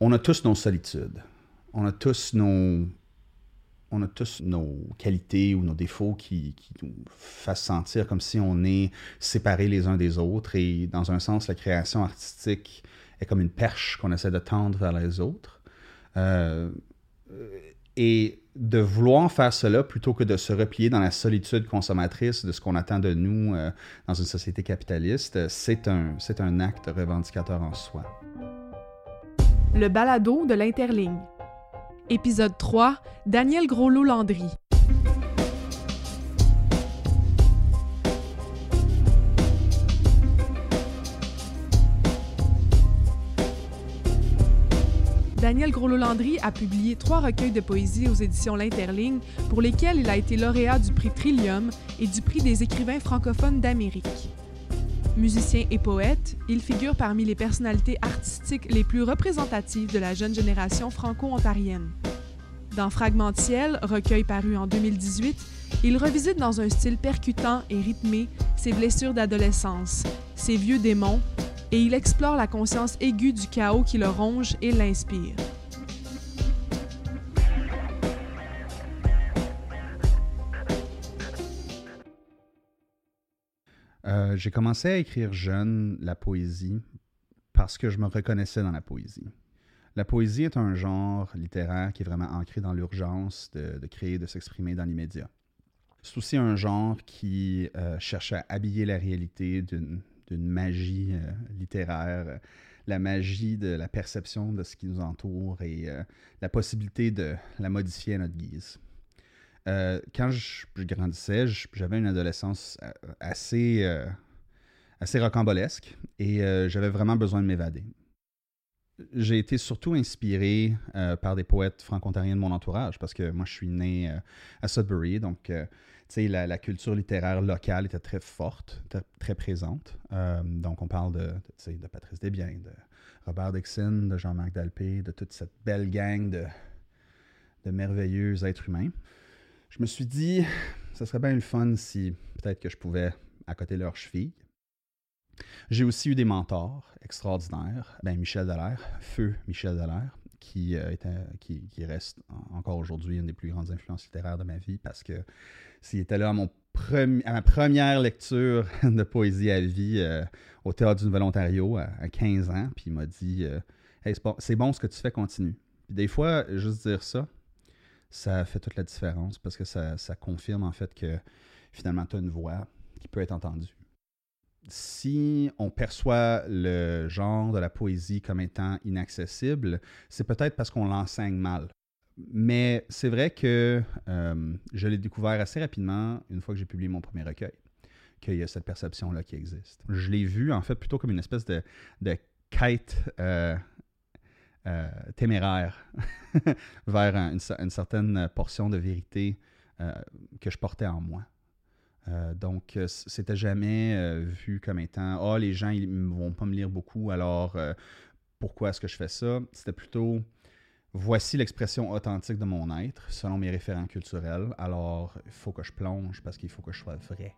on a tous nos solitudes. On a tous nos, on a tous nos qualités ou nos défauts qui, nous fassent sentir comme si on est séparés les uns des autres. Et dans un sens, la création artistique est comme une perche qu'on essaie de tendre vers les autres. Euh, et de vouloir faire cela plutôt que de se replier dans la solitude consommatrice de ce qu'on attend de nous euh, dans une société capitaliste, c'est un, c'est un acte revendicateur en soi. Le balado de l'Interligne. Épisode 3, Daniel Groslo-Landry. Daniel Groslo-Landry a publié trois recueils de poésie aux éditions L'Interligne, pour lesquels il a été lauréat du prix Trillium et du prix des écrivains francophones d'Amérique. Musicien et poète, il figure parmi les personnalités artistiques les plus représentatives de la jeune génération franco-ontarienne. Dans Fragmentiel, recueil paru en 2018, il revisite dans un style percutant et rythmé ses blessures d'adolescence, ses vieux démons et il explore la conscience aiguë du chaos qui le ronge et l'inspire. Euh, j'ai commencé à écrire jeune la poésie parce que je me reconnaissais dans la poésie. La poésie est un genre littéraire qui est vraiment ancré dans l'urgence de, créer, de s'exprimer dans l'immédiat. C'est aussi un genre qui euh, cherche à habiller la réalité d'une magie euh, littéraire, la magie de la perception de ce qui nous entoure et la possibilité de la modifier à notre guise. Euh, quand je, grandissais, j'avais une adolescence assez, assez rocambolesque et j'avais vraiment besoin de m'évader. J'ai été surtout inspiré par des poètes franco-ontariens de mon entourage parce que moi je suis né à Sudbury, donc la, la, culture littéraire locale était très forte, très présente. Euh, donc, on parle de, Patrice Desbiens, de Robert Dixon, de Jean-Marc Dalpé, de toute cette belle gang de merveilleux êtres humains. Je me suis dit, ce serait bien le fun si peut-être que je pouvais de leur cheville. J'ai aussi eu des mentors extraordinaires. Ben, Michel Dallaire, feu Michel Dallaire, qui, euh, reste encore aujourd'hui une des plus grandes influences littéraires de ma vie parce que s'il était là à, ma première lecture de poésie à vie euh, au Théâtre du Nouvel-Ontario à, 15 ans, puis il m'a dit euh, c'est bon, ce que tu fais, continue. Puis des fois, juste dire ça, ça fait toute la différence parce que ça, confirme en fait que finalement, tu as une voix qui peut être entendue si on perçoit le genre de la poésie comme étant inaccessible, c'est peut-être parce qu'on l'enseigne mal. Mais c'est vrai que euh, je l'ai découvert assez rapidement une fois que j'ai publié mon premier recueil, qu'il y a cette perception-là qui existe. Je l'ai vu en fait plutôt comme une espèce de, quête euh, euh, téméraire vers une, certaine portion de vérité que je portais en moi. Euh, donc, euh, c'était jamais euh, vu comme étant Ah, oh, les gens, ils vont pas me lire beaucoup, alors pourquoi est-ce que je fais ça C'était plutôt Voici l'expression authentique de mon être, selon mes référents culturels, alors il faut que je plonge parce qu'il faut que je sois vrai.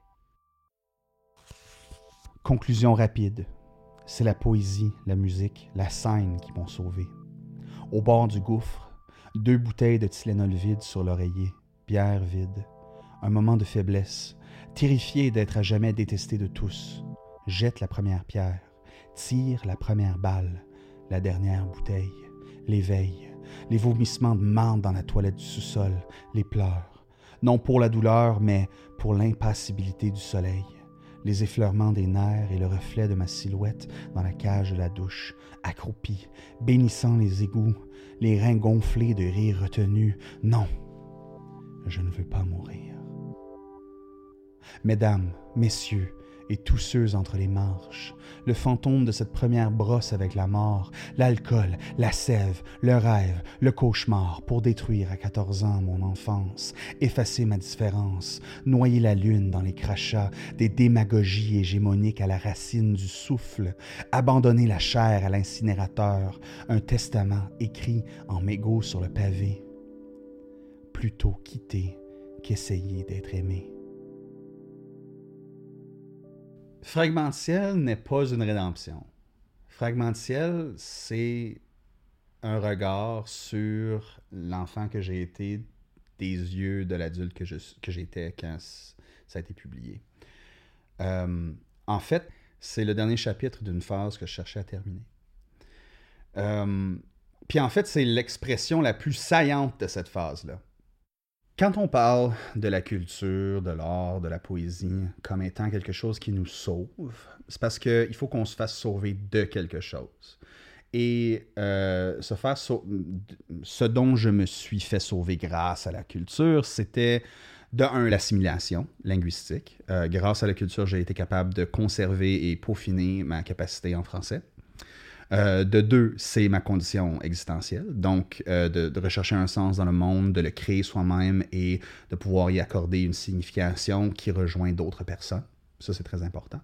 Conclusion rapide. C'est la poésie, la musique, la scène qui m'ont sauvé. Au bord du gouffre, deux bouteilles de Tylenol vide sur l'oreiller, bière vide, un moment de faiblesse, terrifié d'être à jamais détesté de tous, jette la première pierre, tire la première balle, la dernière bouteille, l'éveil, les vomissements de marde dans la toilette du sous-sol, les pleurs, non pour la douleur, mais pour l'impassibilité du soleil, les effleurements des nerfs et le reflet de ma silhouette dans la cage de la douche, accroupi, bénissant les égouts, les reins gonflés de rire retenu. Non, je ne veux pas mourir. Mesdames, messieurs, et tous ceux entre les marches, le fantôme de cette première brosse avec la mort, l'alcool, la sève, le rêve, le cauchemar, pour détruire à quatorze ans mon enfance, effacer ma différence, noyer la lune dans les crachats des démagogies hégémoniques à la racine du souffle, abandonner la chair à l'incinérateur, un testament écrit en mégots sur le pavé. Plutôt quitter qu'essayer d'être aimé. Fragmentiel n'est pas une rédemption. Fragmentiel, c'est un regard sur l'enfant que j'ai été des yeux de l'adulte que, j'étais quand ça a été publié. Euh, en fait, c'est le dernier chapitre d'une phase que je cherchais à terminer. Euh, puis en fait, c'est l'expression la plus saillante de cette phase-là. Quand on parle de la culture, de l'art, de la poésie comme étant quelque chose qui nous sauve, c'est parce qu'il faut qu'on se fasse sauver de quelque chose. Et euh, ce dont je me suis fait sauver grâce à la culture, c'était de un, l'assimilation linguistique. Euh, grâce à la culture, j'ai été capable de conserver et peaufiner ma capacité en français. Euh, de deux, c'est ma condition existentielle, donc euh, de, rechercher un sens dans le monde, de le créer soi-même et de pouvoir y accorder une signification qui rejoint d'autres personnes. Ça, c'est très important.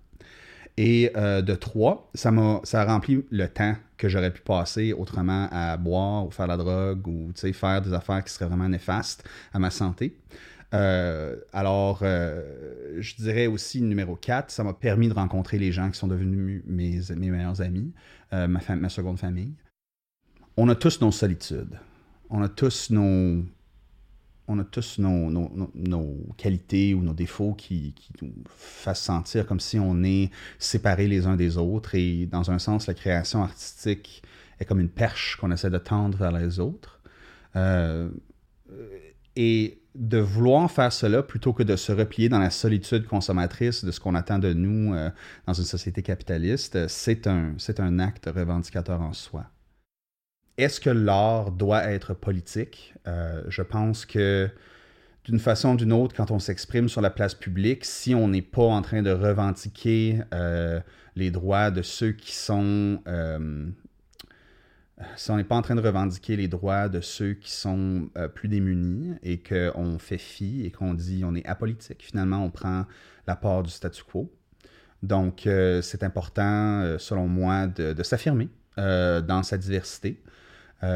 Et euh, de trois, ça, m'a, ça a rempli le temps que j'aurais pu passer autrement à boire ou faire la drogue ou faire des affaires qui seraient vraiment néfastes à ma santé. Alors, je dirais aussi numéro 4, ça m'a permis de rencontrer les gens qui sont devenus mes, meilleurs amis. Euh, ma, seconde famille. On a tous nos solitudes. On a tous nos, on a tous nos, qualités ou nos défauts qui, qui, nous fassent sentir comme si on est séparés les uns des autres. Et dans un sens, la création artistique est comme une perche qu'on essaie de tendre vers les autres. Euh, et de vouloir faire cela plutôt que de se replier dans la solitude consommatrice de ce qu'on attend de nous euh, dans une société capitaliste, c'est un, c'est un acte revendicateur en soi. Est-ce que l'art doit être politique? Euh, je pense que d'une façon ou d'une autre, quand on s'exprime sur la place publique, si on n'est pas en train de revendiquer euh, les droits de ceux qui sont si on n'est pas en train de revendiquer les droits de ceux qui sont euh, plus démunis et qu'on fait fi et qu'on dit on est apolitique, finalement on prend la part du statu quo. Donc euh, c'est important, euh, selon moi, de, s'affirmer dans sa diversité. tu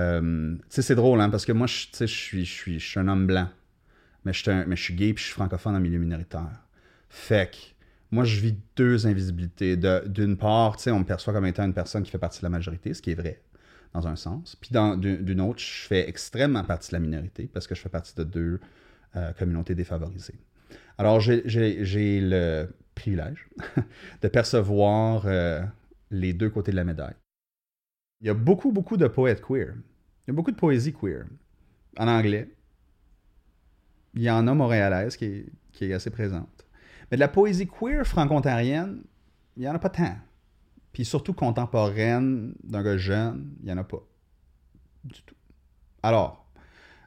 sais, c'est drôle, hein, parce que moi, je, je, suis, je, suis, un homme blanc, mais je, suis gay et je suis francophone en milieu minoritaire. Fait que moi, je vis deux invisibilités. D'une part, on me perçoit comme étant une personne qui fait partie de la majorité, ce qui est vrai dans un sens. Puis d'une autre, je fais extrêmement partie de la minorité parce que je fais partie de deux euh, communautés défavorisées. Alors, j'ai le privilège de percevoir euh, les deux côtés de la médaille. Il y a beaucoup, beaucoup de poètes queer. Il y a beaucoup de poésie queer. En anglais. Il y en a montréalaise qui est, qui est assez présente. Mais de la poésie queer franco-ontarienne, il n'y en a pas tant. Puis surtout contemporaine d'un gars jeune, il n'y en a pas. Du tout. Alors,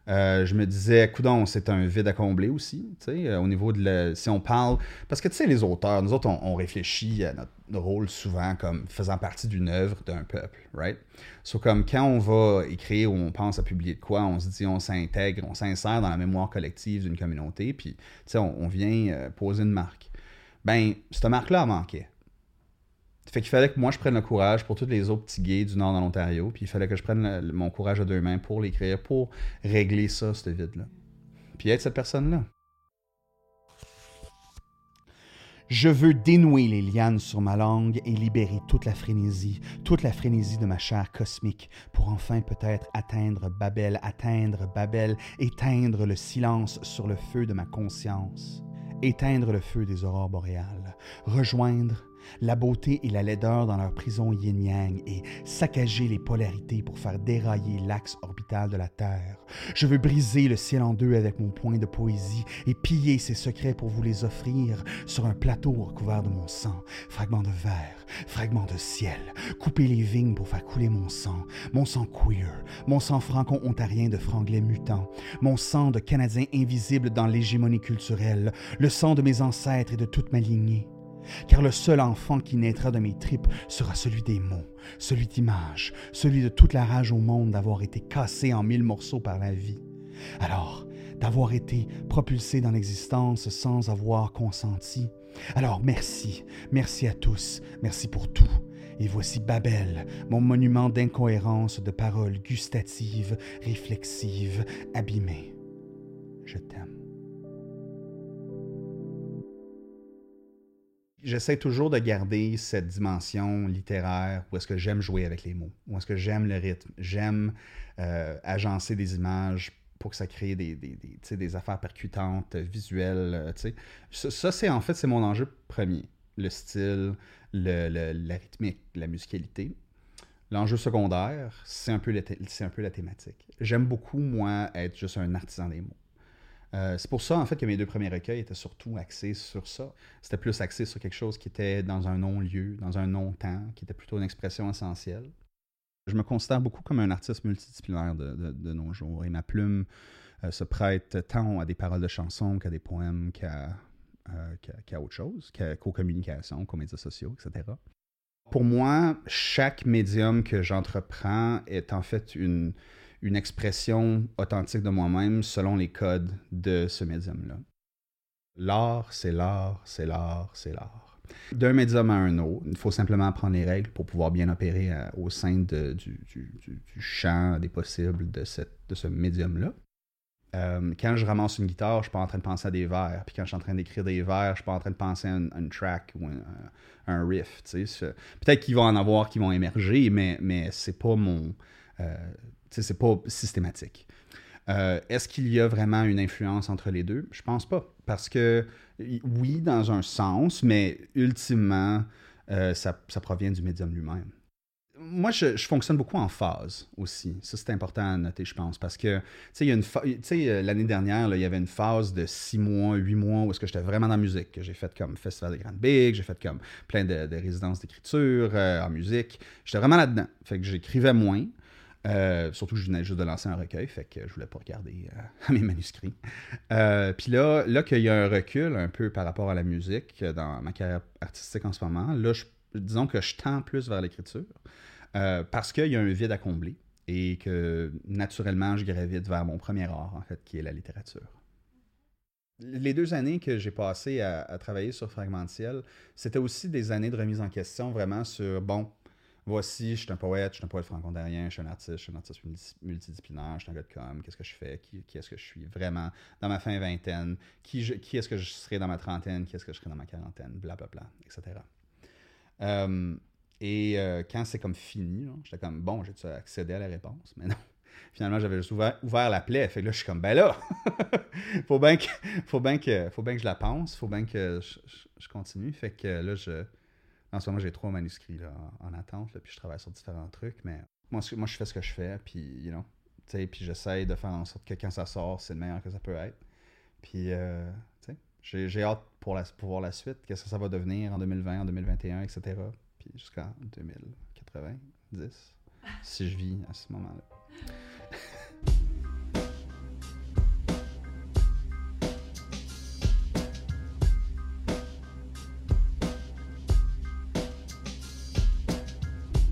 euh, je me disais, coudon, c'est un vide à combler aussi, tu sais, euh, au niveau de la, si on parle, parce que tu sais, les auteurs, nous autres, on, réfléchit à notre, rôle souvent comme faisant partie d'une œuvre d'un peuple, right? So, comme quand on va écrire ou on pense à publier de quoi, on se dit, on s'intègre, on s'insère dans la mémoire collective d'une communauté, puis, tu sais, on, vient euh, poser une marque. Ben, cette marque-là manquait. Fait qu'il fallait que moi je prenne le courage pour tous les autres petits gays du nord de l'Ontario, puis il fallait que je prenne mon courage à deux mains pour l'écrire, pour régler ça, ce vide-là. Puis être cette personne-là. Je veux dénouer les lianes sur ma langue et libérer toute la frénésie, toute la frénésie de ma chair cosmique, pour enfin peut-être atteindre Babel, atteindre Babel, éteindre le silence sur le feu de ma conscience, éteindre le feu des aurores boréales, rejoindre la beauté et la laideur dans leur prison yin-yang et saccager les polarités pour faire dérailler l'axe orbital de la Terre. Je veux briser le ciel en deux avec mon point de poésie et piller ses secrets pour vous les offrir sur un plateau recouvert de mon sang, fragments de verre, fragments de ciel, couper les vignes pour faire couler mon sang, mon sang queer, mon sang franco-ontarien de franglais mutant, mon sang de Canadien invisible dans l'hégémonie culturelle, le sang de mes ancêtres et de toute ma lignée car le seul enfant qui naîtra de mes tripes sera celui des mots, celui d'images, celui de toute la rage au monde d'avoir été cassé en mille morceaux par la vie. Alors, d'avoir été propulsé dans l'existence sans avoir consenti. Alors merci, merci à tous, merci pour tout. Et voici Babel, mon monument d'incohérence de paroles gustatives, réflexives, abîmées. Je t'aime. J'essaie toujours de garder cette dimension littéraire où est-ce que j'aime jouer avec les mots, où est-ce que j'aime le rythme, j'aime euh, agencer des images pour que ça crée des, des, affaires percutantes, visuelles. Euh, ça, c'est en fait, c'est mon enjeu premier. Le style, le, la rythmique, la musicalité. L'enjeu secondaire, c'est un, peu un peu la thématique. J'aime beaucoup, moi, être juste un artisan des mots. Euh, c'est pour ça, en fait, que mes deux premiers recueils étaient surtout axés sur ça. C'était plus axé sur quelque chose qui était dans un non-lieu, dans un non-temps, qui était plutôt une expression essentielle. Je me considère beaucoup comme un artiste multidisciplinaire de, nos jours, et ma plume euh, se prête tant à des paroles de chansons qu'à des poèmes, qu'à euh, autre chose, qu'aux communications, qu'aux médias sociaux, etc. Pour moi, chaque médium que j'entreprends est en fait une, une expression authentique de moi-même selon les codes de ce médium-là. L'art, c'est l'art, c'est l'art, c'est l'art. D'un médium à un autre, il faut simplement apprendre les règles pour pouvoir bien opérer euh, au sein du, champ des possibles de, ce médium-là. Euh, quand je ramasse une guitare, je suis pas en train de penser à des vers. Puis quand je suis en train d'écrire des vers, je suis pas en train de penser à une, track ou un, riff. Peut-être qu'il va en avoir qui vont émerger, mais, mais c'est pas mon. Euh, c'est pas systématique. Euh, est-ce qu'il y a vraiment une influence entre les deux? Je pense pas. Parce que, oui, dans un sens, mais ultimement, euh, ça, ça, provient du médium lui-même. Moi, je, fonctionne beaucoup en phase aussi. Ça, c'est important à noter, je pense. Parce que, tu sais, euh, l'année dernière, il y avait une phase de six mois, huit mois où est-ce que j'étais vraiment dans la musique. que J'ai fait comme Festival des Grandes Big, j'ai fait comme plein de, de résidences d'écriture en musique. J'étais vraiment là-dedans. Fait que j'écrivais moins. Euh, surtout que je venais juste de lancer un recueil, fait que je voulais pas regarder euh, mes manuscrits. Euh, puis là, là qu'il y a un recul un peu par rapport à la musique dans ma carrière artistique en ce moment, là, disons que je tends plus vers l'écriture parce qu'il y a un vide à combler et que naturellement, je gravite vers mon premier art, en fait, qui est la littérature. Les deux années que j'ai passées à, à, travailler sur Fragmentiel, c'était aussi des années de remise en question vraiment sur, bon, voici, je suis un poète, je suis un poète franco-ontarien, je suis un artiste, je suis un artiste multidisciplinaire, je suis un gars de com, qu'est-ce que je fais, qui, est-ce que je suis vraiment dans ma fin vingtaine, qui, est-ce que je serai dans ma trentaine, qui est-ce que je serai dans ma quarantaine, blablabla, etc. Euh, et euh, quand c'est comme fini, j'étais comme, bon, j'ai accédé à la réponse, mais non. Finalement, j'avais juste ouvert, la plaie. Fait que là, je suis comme, ben là, faut bien que, faut bien que, faut bien que je la pense, faut bien que je, je continue. Fait que là, je, en ce moment, j'ai trois manuscrits en, attente, puis je travaille sur différents trucs, mais moi, moi, je fais ce que je fais, puis, you know, puis j'essaye de faire en sorte que quand ça sort, c'est le meilleur que ça peut être. Puis, euh, j'ai hâte pour, la, pour voir la suite, qu'est-ce que ça va devenir en 2020, en 2021, etc. Puis jusqu'en 2090, si je vis à ce moment-là.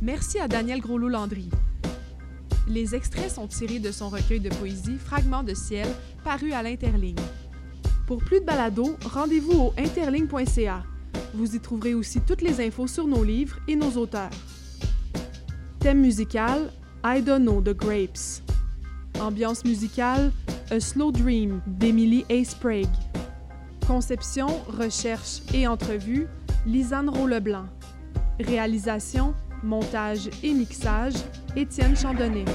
Merci à Daniel Groslo-Landry. Les extraits sont tirés de son recueil de poésie Fragments de ciel, paru à l'Interligne. Pour plus de balados, rendez-vous au interligne.ca. Vous y trouverez aussi toutes les infos sur nos livres et nos auteurs. Thème musical I Don't Know the Grapes. Ambiance musicale A Slow Dream d'Emily A. Sprague. Conception, recherche et entrevue Lisanne Rolleblanc. Réalisation Montage et mixage, Étienne Chandonnet.